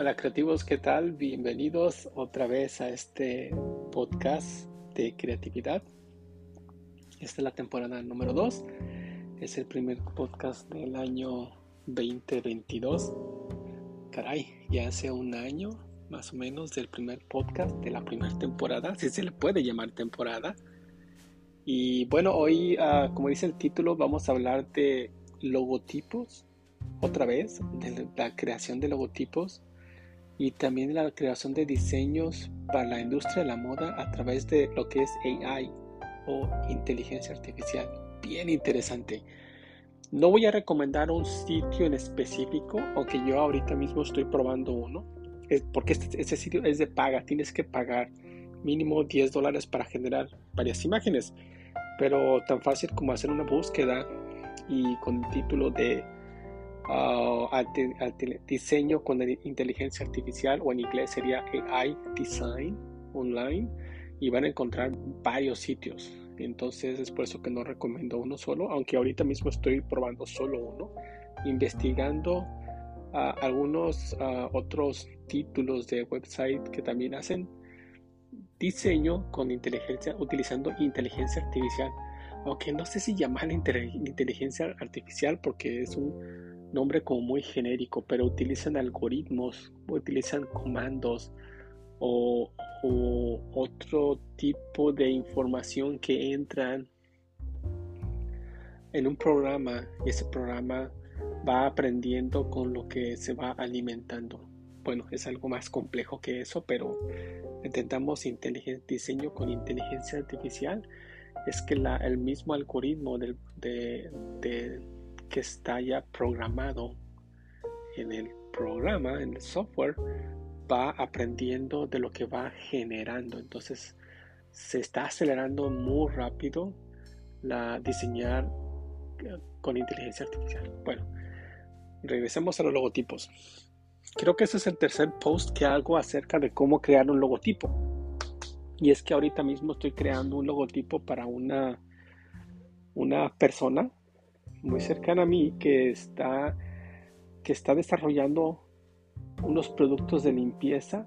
Hola creativos, ¿qué tal? Bienvenidos otra vez a este podcast de creatividad. Esta es la temporada número 2. Es el primer podcast del año 2022. Caray, ya hace un año más o menos del primer podcast de la primera temporada, si se le puede llamar temporada. Y bueno, hoy, ah, como dice el título, vamos a hablar de logotipos, otra vez, de la creación de logotipos y también la creación de diseños para la industria de la moda a través de lo que es AI o inteligencia artificial. Bien interesante. No voy a recomendar un sitio en específico, aunque yo ahorita mismo estoy probando uno, porque este, este, sitio es de paga, tienes que pagar mínimo 10 dólares para generar varias imágenes, pero tan fácil como hacer una búsqueda y con el título de diseño con inteligencia artificial o en inglés sería AI Design Online y van a encontrar varios sitios. Entonces es por eso que no recomiendo uno solo, aunque ahorita mismo estoy probando solo uno, investigando algunos otros títulos de website que también hacen diseño con inteligencia, utilizando inteligencia artificial. Aunque no sé si llamarla inteligencia artificial porque es un nombre como muy genérico, pero utilizan algoritmos, utilizan comandos o, otro tipo de información que entran en un programa y ese programa va aprendiendo con lo que se va alimentando. Bueno, es algo más complejo que eso, pero intentamos diseño con inteligencia artificial. Es que la, el mismo algoritmo de, de que está ya programado en el programa, en el software, va aprendiendo de lo que va generando. Entonces se está acelerando muy rápido la diseñar eh, con inteligencia artificial. Bueno, regresemos a los logotipos. Creo que ese es el tercer post que hago acerca de cómo crear un logotipo. Y es que ahorita mismo estoy creando un logotipo para una, una persona muy cercana a mí que está, que está desarrollando unos productos de limpieza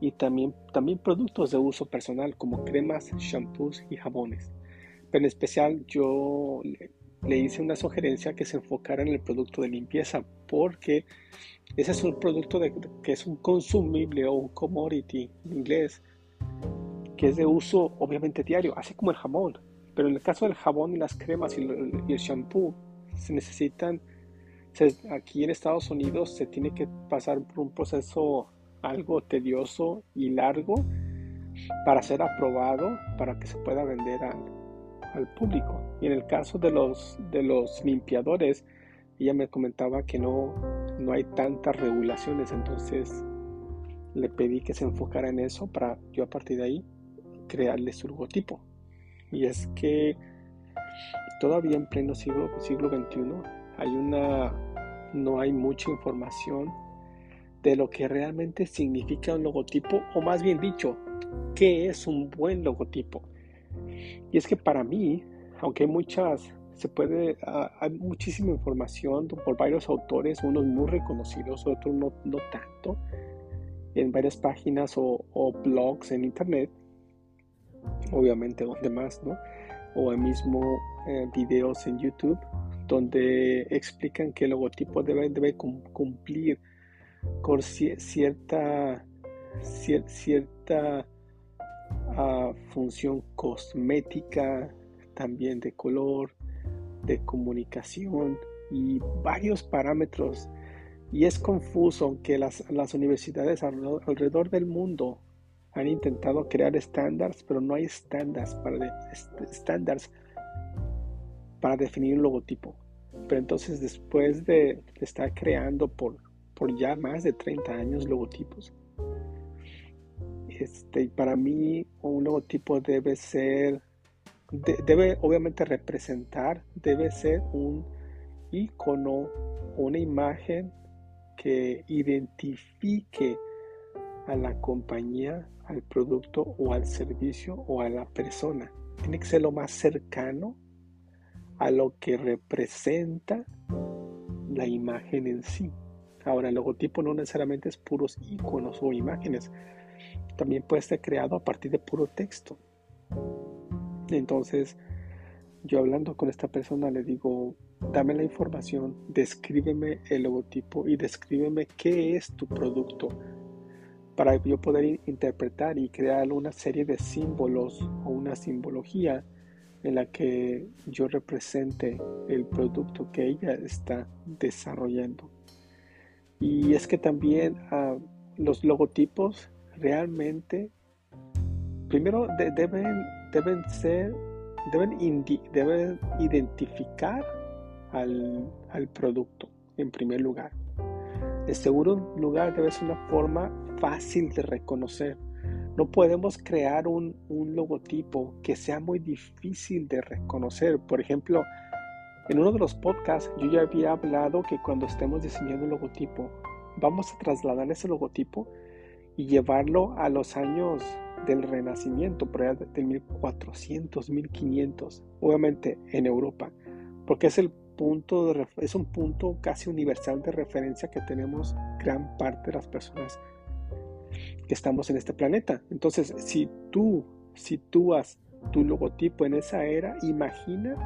y también, también productos de uso personal como cremas, shampoos y jabones. Pero en especial yo le, hice una sugerencia que se enfocara en el producto de limpieza porque ese es un producto de, que es un consumible o un commodity en inglés que es de uso obviamente diario, así como el jamón. Pero en el caso del jabón y las cremas y el shampoo, se necesitan, aquí en Estados Unidos se tiene que pasar por un proceso algo tedioso y largo para ser aprobado para que se pueda vender al, público. Y en el caso de los, de los limpiadores, ella me comentaba que no, no hay tantas regulaciones, entonces le pedí que se enfocara en eso para yo a partir de ahí crearle su logotipo. Y es que todavía en pleno siglo, siglo XXI hay una, no hay mucha información de lo que realmente significa un logotipo, o más bien dicho, qué es un buen logotipo. Y es que para mí, aunque hay muchas, se puede, ah, hay muchísima información por varios autores, unos muy reconocidos, otros no, tanto, en varias páginas o, o blogs en internet, obviamente donde más, ¿no? O mismo eh, videos en YouTube donde explican que el logotipo debe, debe cumplir con cierta, cierta ah, función cosmética, también de color, de comunicación y varios parámetros. Y es confuso que las, las universidades alrededor del mundo han intentado crear estándares, pero no hay estándares para, para definir un logotipo. Pero entonces después de estar creando por, por ya más de 30 años logotipos, este, para mí un logotipo debe ser, debe obviamente representar, debe ser un icono, una imagen que identifique a la compañía, al producto o al servicio o a la persona. Tiene que ser lo más cercano a lo que representa la imagen en sí. Ahora, el logotipo no necesariamente es puros iconos o imágenes. También puede ser creado a partir de puro texto. Entonces, yo hablando con esta persona le digo, dame la información, descríbeme el logotipo y descríbeme qué es tu producto para yo poder interpretar y crear una serie de símbolos o una simbología en la que yo represente el producto que ella está desarrollando. Y es que también ah, los logotipos realmente, primero deben, deben ser, deben, deben identificar al, al producto en primer lugar. En segundo lugar, debe ser una forma fácil de reconocer. No podemos crear un, logotipo que sea muy difícil de reconocer. Por ejemplo, en uno de los podcasts yo ya había hablado que cuando estemos diseñando un logotipo, vamos a trasladar ese logotipo y llevarlo a los años del Renacimiento, por allá de 1400, 1500, obviamente en Europa, porque es el punto de, es un punto casi universal de referencia que tenemos gran parte de las personas estamos en este planeta. Entonces, si tú sitúas tu logotipo en esa era, imagina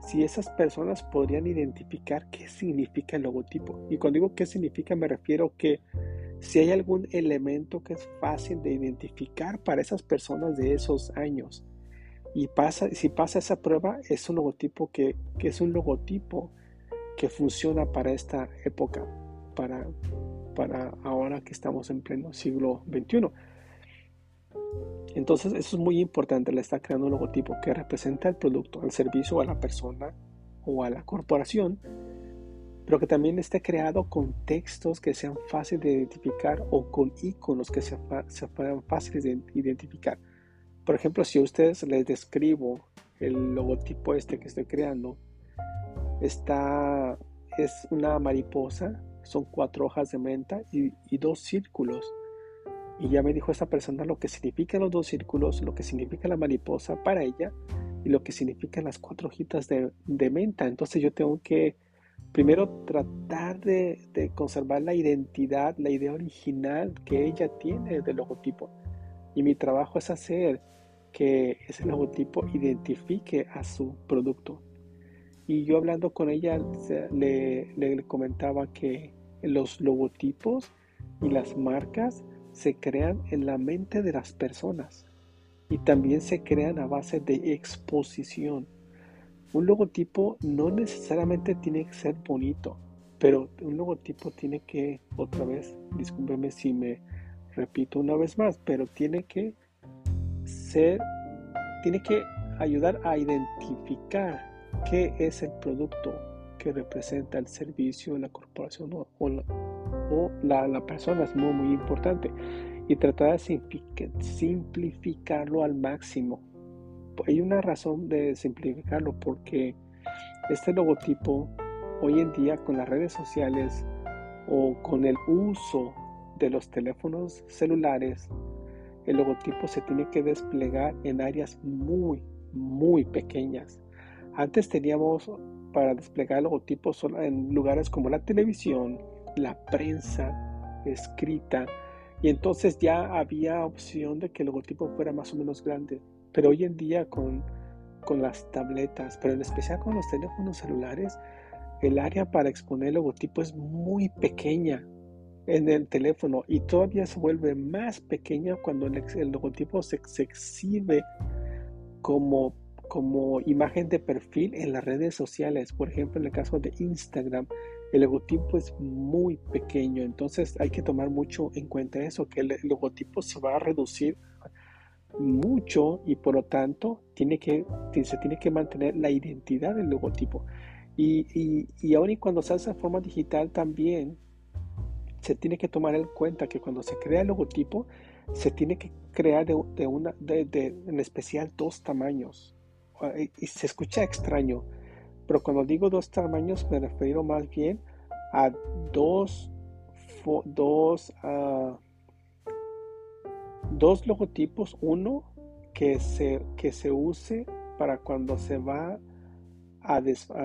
si esas personas podrían identificar qué significa el logotipo. Y cuando digo qué significa, me refiero que si hay algún elemento que es fácil de identificar para esas personas de esos años. Y pasa, si pasa esa prueba, es un logotipo que, que es un logotipo que funciona para esta época, para, para ahora que estamos en pleno siglo XXI. Entonces eso es muy importante, le está creando un logotipo que representa el producto, el servicio a la persona o a la corporación, pero que también esté creado con textos que sean fáciles de identificar o con iconos que sean, sean fáciles de identificar. Por ejemplo, si a ustedes les describo el logotipo este que estoy creando, está, es una mariposa son cuatro hojas de menta y, dos círculos. Y ya me dijo esta persona lo que significan los dos círculos, lo que significa la mariposa para ella y lo que significan las cuatro hojitas de, menta. Entonces yo tengo que primero tratar de, conservar la identidad, la idea original que ella tiene del logotipo. Y mi trabajo es hacer que ese logotipo identifique a su producto. Y yo hablando con ella le, comentaba que los logotipos y las marcas se crean en la mente de las personas y también se crean a base de exposición. Un logotipo no necesariamente tiene que ser bonito, pero un logotipo tiene que, otra vez, discúlpeme si me repito una vez más, pero tiene que ser, tiene que ayudar a identificar qué es el producto que representa el servicio, la corporación o, la, persona es muy, muy importante. Y tratar de simplificarlo al máximo. Hay una razón de simplificarlo porque este logotipo hoy en día con las redes sociales o con el uso de los teléfonos celulares, el logotipo se tiene que desplegar en áreas muy, muy pequeñas. Antes teníamos para desplegar logotipos solo en lugares como la televisión, la prensa escrita, y entonces ya había opción de que el logotipo fuera más o menos grande. Pero hoy en día con, con las tabletas, pero en especial con los teléfonos celulares, el área para exponer el logotipo es muy pequeña en el teléfono y todavía se vuelve más pequeña cuando el, el logotipo se exhibe como como imagen de perfil en las redes sociales. Por ejemplo, en el caso de Instagram, el logotipo es muy pequeño, entonces hay que tomar mucho en cuenta eso, que el logotipo se va a reducir mucho y por lo tanto tiene que, se tiene que mantener la identidad del logotipo. Y, y, y y cuando se hace de forma digital también se tiene que tomar en cuenta que cuando se crea el logotipo se tiene que crear de, de una, de, de, en especial dos tamaños y se escucha extraño, pero cuando digo dos tamaños me refiero más bien a dos, dos, ah, dos logotipos. Uno que se, que se use para cuando se va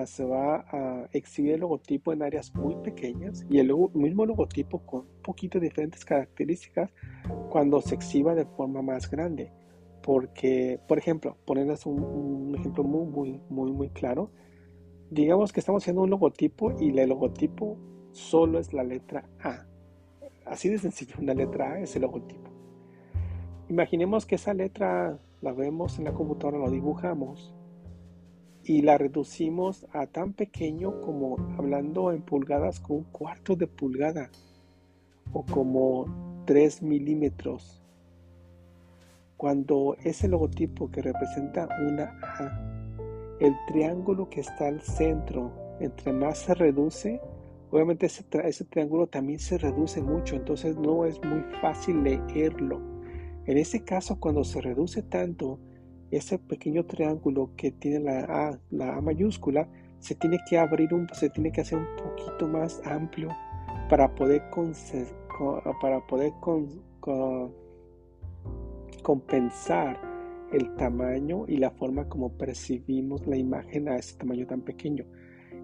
se va a exhibir el logotipo en áreas muy pequeñas y el mismo logotipo con un poquito diferentes características cuando se exhiba de forma más grande. Porque, por ejemplo, ponerles un, ejemplo muy, muy, muy, muy claro. Digamos que estamos haciendo un logotipo y el logotipo solo es la letra A. Así de sencillo, una letra A es el logotipo. Imaginemos que esa letra la vemos en la computadora, lo dibujamos y la reducimos a tan pequeño como hablando en pulgadas con un cuarto de pulgada o como 3 milímetros. Cuando ese logotipo que representa una A, el triángulo que está al centro, entre más se reduce, obviamente ese, ese triángulo también se reduce mucho, entonces no es muy fácil leerlo. En ese caso, cuando se reduce tanto, ese pequeño triángulo que tiene la A, la A mayúscula, se tiene que abrir un, se tiene que hacer un poquito más amplio para poder, para poder compensar el tamaño y la forma como percibimos la imagen a ese tamaño tan pequeño.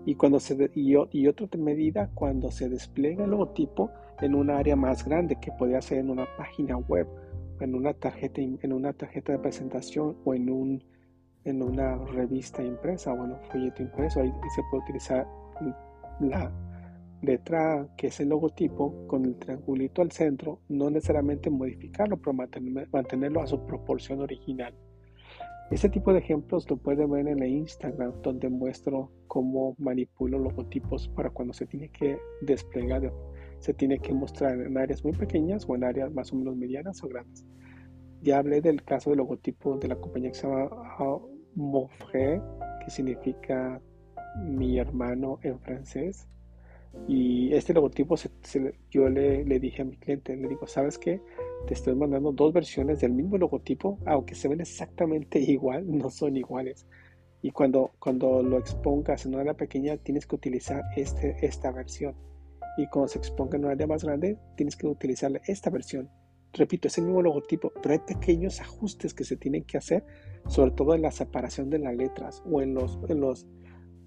Y, cuando se, y, y otra medida cuando se despliega el logotipo en un área más grande que podría ser en una página web en una tarjeta, en una tarjeta de presentación o en, un, en una revista impresa o en un folleto impreso. Ahí se puede utilizar la letra que es el logotipo con el triangulito al centro, no necesariamente modificarlo, pero mantenerlo a su proporción original. Este tipo de ejemplos lo pueden ver en el Instagram, donde muestro cómo manipulo logotipos para cuando se tiene que desplegar se tiene que mostrar en áreas muy pequeñas o en áreas más o menos medianas o grandes. Ya hablé del caso del logotipo de la compañía que se llama Mofre, que significa mi hermano en francés. Y este logotipo yo le, le, dije a mi cliente, le digo, ¿sabes qué? Te estoy mandando dos versiones del mismo logotipo, aunque se ven exactamente igual, no son iguales. Y cuando, cuando lo expongas en una área pequeña, tienes que utilizar este, esta versión y cuando se exponga en un área más grande tienes que utilizar esta versión. Repito, es el mismo logotipo, pero hay pequeños ajustes que se tienen que hacer, sobre todo en la separación de las letras o en los, en los,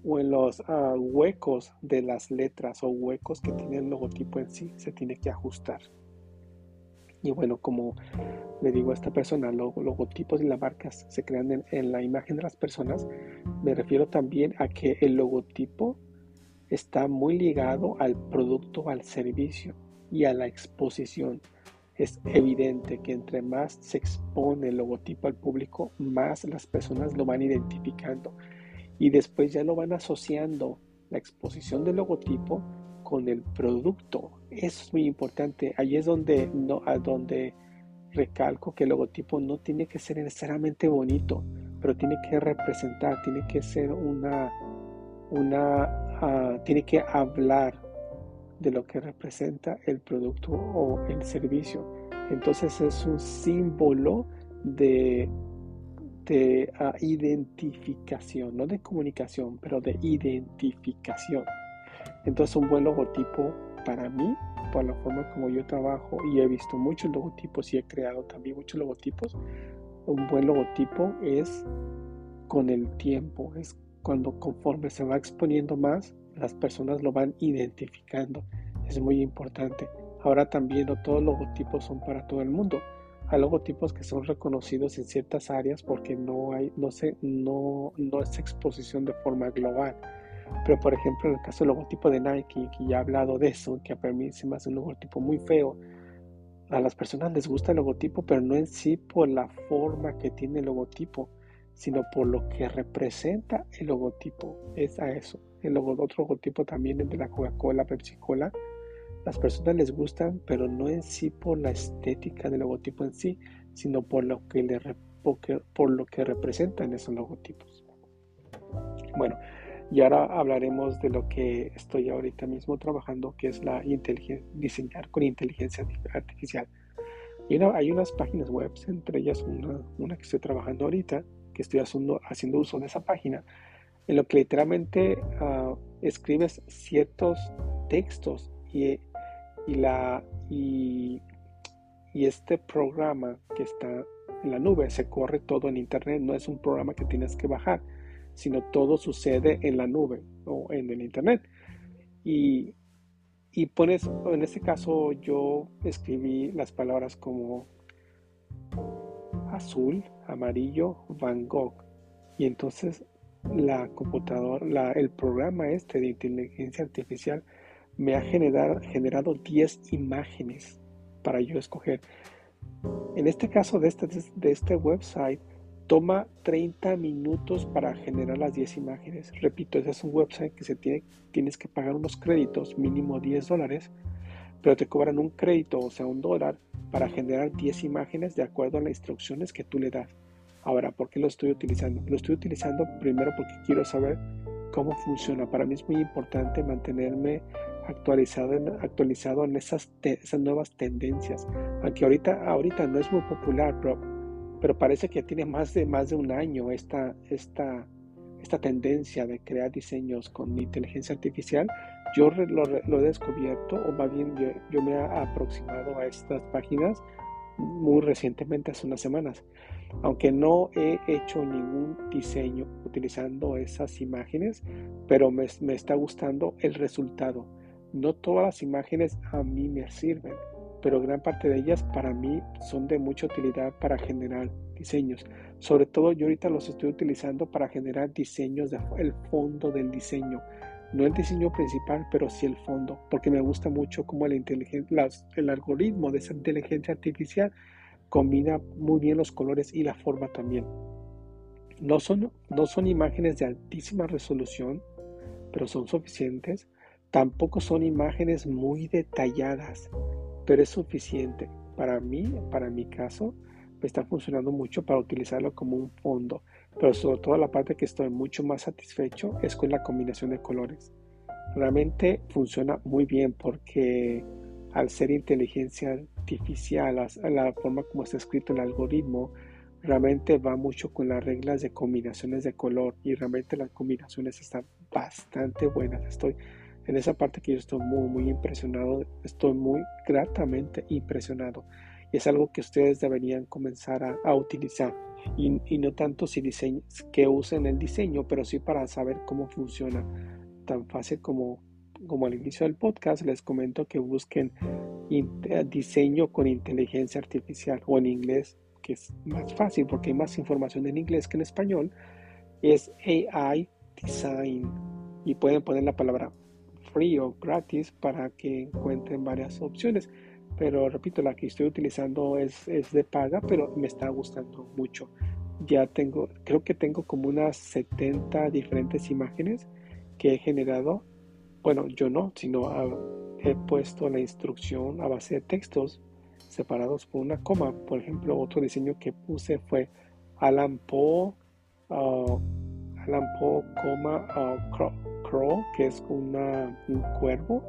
o en los ah, huecos de las letras o huecos que tiene el logotipo en sí, se tiene que ajustar. Y bueno, como le digo a esta persona, los logotipos y las marcas se crean en, en la imagen de las personas, me refiero también a que el logotipo está muy ligado al producto, al servicio y a la exposición. Es evidente que entre más se expone el logotipo al público, más las personas lo van identificando y después ya lo van asociando la exposición del logotipo con el producto. Es muy importante. Ahí es donde, no, donde recalco que el logotipo no tiene que ser necesariamente bonito, pero tiene que representar, tiene que ser una, una tiene que hablar de lo que representa el producto o el servicio. Entonces es un símbolo de, de ah, identificación, no de comunicación, pero de identificación. Entonces un buen logotipo para mí, por la forma como yo trabajo y he visto muchos logotipos y he creado también muchos logotipos, un buen logotipo es con el tiempo, es cuando conforme se va exponiendo más, las personas lo van identificando. Es muy importante. Ahora también no todos los logotipos son para todo el mundo. Hay logotipos que son reconocidos en ciertas áreas porque no hay, no sé, no, no es exposición de forma global. Pero por ejemplo, en el caso del logotipo de Nike, que ya he hablado de eso, que a mí se me un logotipo muy feo, a las personas les gusta el logotipo, pero no en sí por la forma que tiene el logotipo, sino por lo que representa el logotipo. Es a eso. El otro logotipo también es de la Coca-Cola, Pepsi-Cola. Las personas les gustan, pero no en sí por la estética del logotipo en sí, sino por lo que, le, por lo que representan esos logotipos. Bueno, y ahora hablaremos de lo que estoy ahorita mismo trabajando, que es la diseñar con inteligencia artificial. Y hay unas páginas web, entre ellas una, una que estoy trabajando ahorita, que estoy haciendo, haciendo uso de esa página, en lo que literalmente ah, escribes ciertos textos y, y, este programa que está en la nube se corre todo en internet, no es un programa que tienes que bajar, sino todo sucede en la nube o en el Internet. Y, y pones, en este caso yo escribí las palabras como azul, amarillo, Van Gogh. Y entonces la computadora, el programa este de inteligencia artificial me ha generado, generado 10 imágenes para yo escoger. En este caso de este, de este website, toma 30 minutos para generar las 10 imágenes. Repito, ese es un website que se tiene, tienes que pagar unos créditos, mínimo 10 dólares, pero te cobran un crédito, o sea, un dólar, para generar 10 imágenes de acuerdo a las instrucciones que tú le das. Ahora, ¿por qué lo estoy utilizando? Lo estoy utilizando primero porque quiero saber cómo funciona. Para mí es muy importante mantenerme actualizado en, actualizado en esas, esas nuevas tendencias. Aunque ahorita, ahorita no es muy popular, pero, pero parece que tiene más de, más de un año esta, esta, esta tendencia de crear diseños con inteligencia artificial. Yo lo, lo he descubierto, o más bien yo, yo me he aproximado a estas páginas muy recientemente, hace unas semanas. Aunque no he hecho ningún diseño utilizando esas imágenes, pero me, está gustando el resultado. No todas las imágenes a mí me sirven, pero gran parte de ellas para mí son de mucha utilidad para generar diseños. Sobre todo yo ahorita los estoy utilizando para generar diseños del fondo del diseño no el diseño principal, pero sí el fondo, porque me gusta mucho cómo el, el algoritmo de esa inteligencia artificial combina muy bien los colores y la forma también. No son, no son imágenes de altísima resolución, pero son suficientes. Tampoco son imágenes muy detalladas, pero es suficiente. Para mí, para mi caso, me está funcionando mucho para utilizarlo como un fondo pero sobre todo la parte que estoy mucho más satisfecho es con la combinación de colores. Realmente funciona muy bien porque al ser inteligencia artificial, la, forma como está escrito el algoritmo, realmente va mucho con las reglas de combinaciones de color y realmente las combinaciones están bastante buenas. Estoy en esa parte que yo estoy muy, muy impresionado, estoy muy gratamente impresionado y es algo que ustedes deberían comenzar a utilizar y, no tanto si diseño, que usen el diseño, pero sí para saber cómo funciona. Tan fácil como, como al inicio del podcast les comento que busquen diseño con inteligencia artificial o en inglés, que es más fácil porque hay más información en inglés que en español, es AI Design y pueden poner la palabra free o gratis para que encuentren varias opciones pero repito, la que estoy utilizando es, es de paga, pero me está gustando mucho. Ya tengo, creo que tengo como unas 70 diferentes imágenes que he generado. Bueno, yo no, sino he puesto la instrucción a base de textos separados por una coma. Por ejemplo, otro diseño que puse fue Alan Poe, uh, Alan Poe, coma, uh, crow, que es un cuervo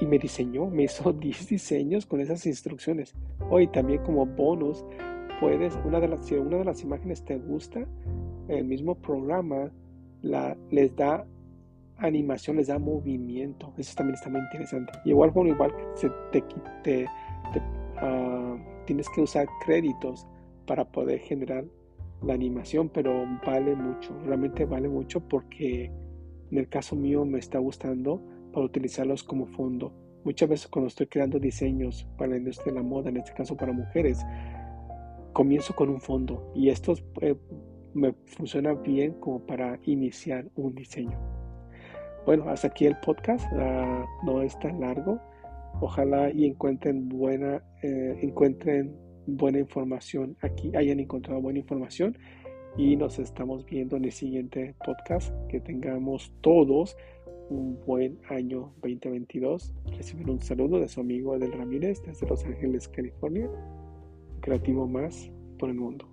y me diseñó, me hizo 10 diseños con esas instrucciones. Hoy también como bonus, puedes, una de las, si una de las imágenes te gusta, el mismo programa la, les da animación, les da movimiento. Eso también está muy interesante. igual, bueno, igual se te, te, ah, tienes que usar créditos para poder generar la animación, pero vale mucho, realmente vale mucho porque en el caso mío me está gustando para utilizarlos como fondo. Muchas veces cuando estoy creando diseños para la industria de la moda, en este caso para mujeres, comienzo con un fondo y esto eh, me funciona bien como para iniciar un diseño. Bueno, hasta aquí el podcast, ah, no es tan largo. Ojalá y encuentren buena, eh, encuentren buena información aquí, hayan encontrado buena información y nos estamos viendo en el siguiente podcast. Que tengamos todos un buen año 2022. Reciben un saludo de su amigo Adel Ramírez desde Los Ángeles, California. Creativo más por el mundo.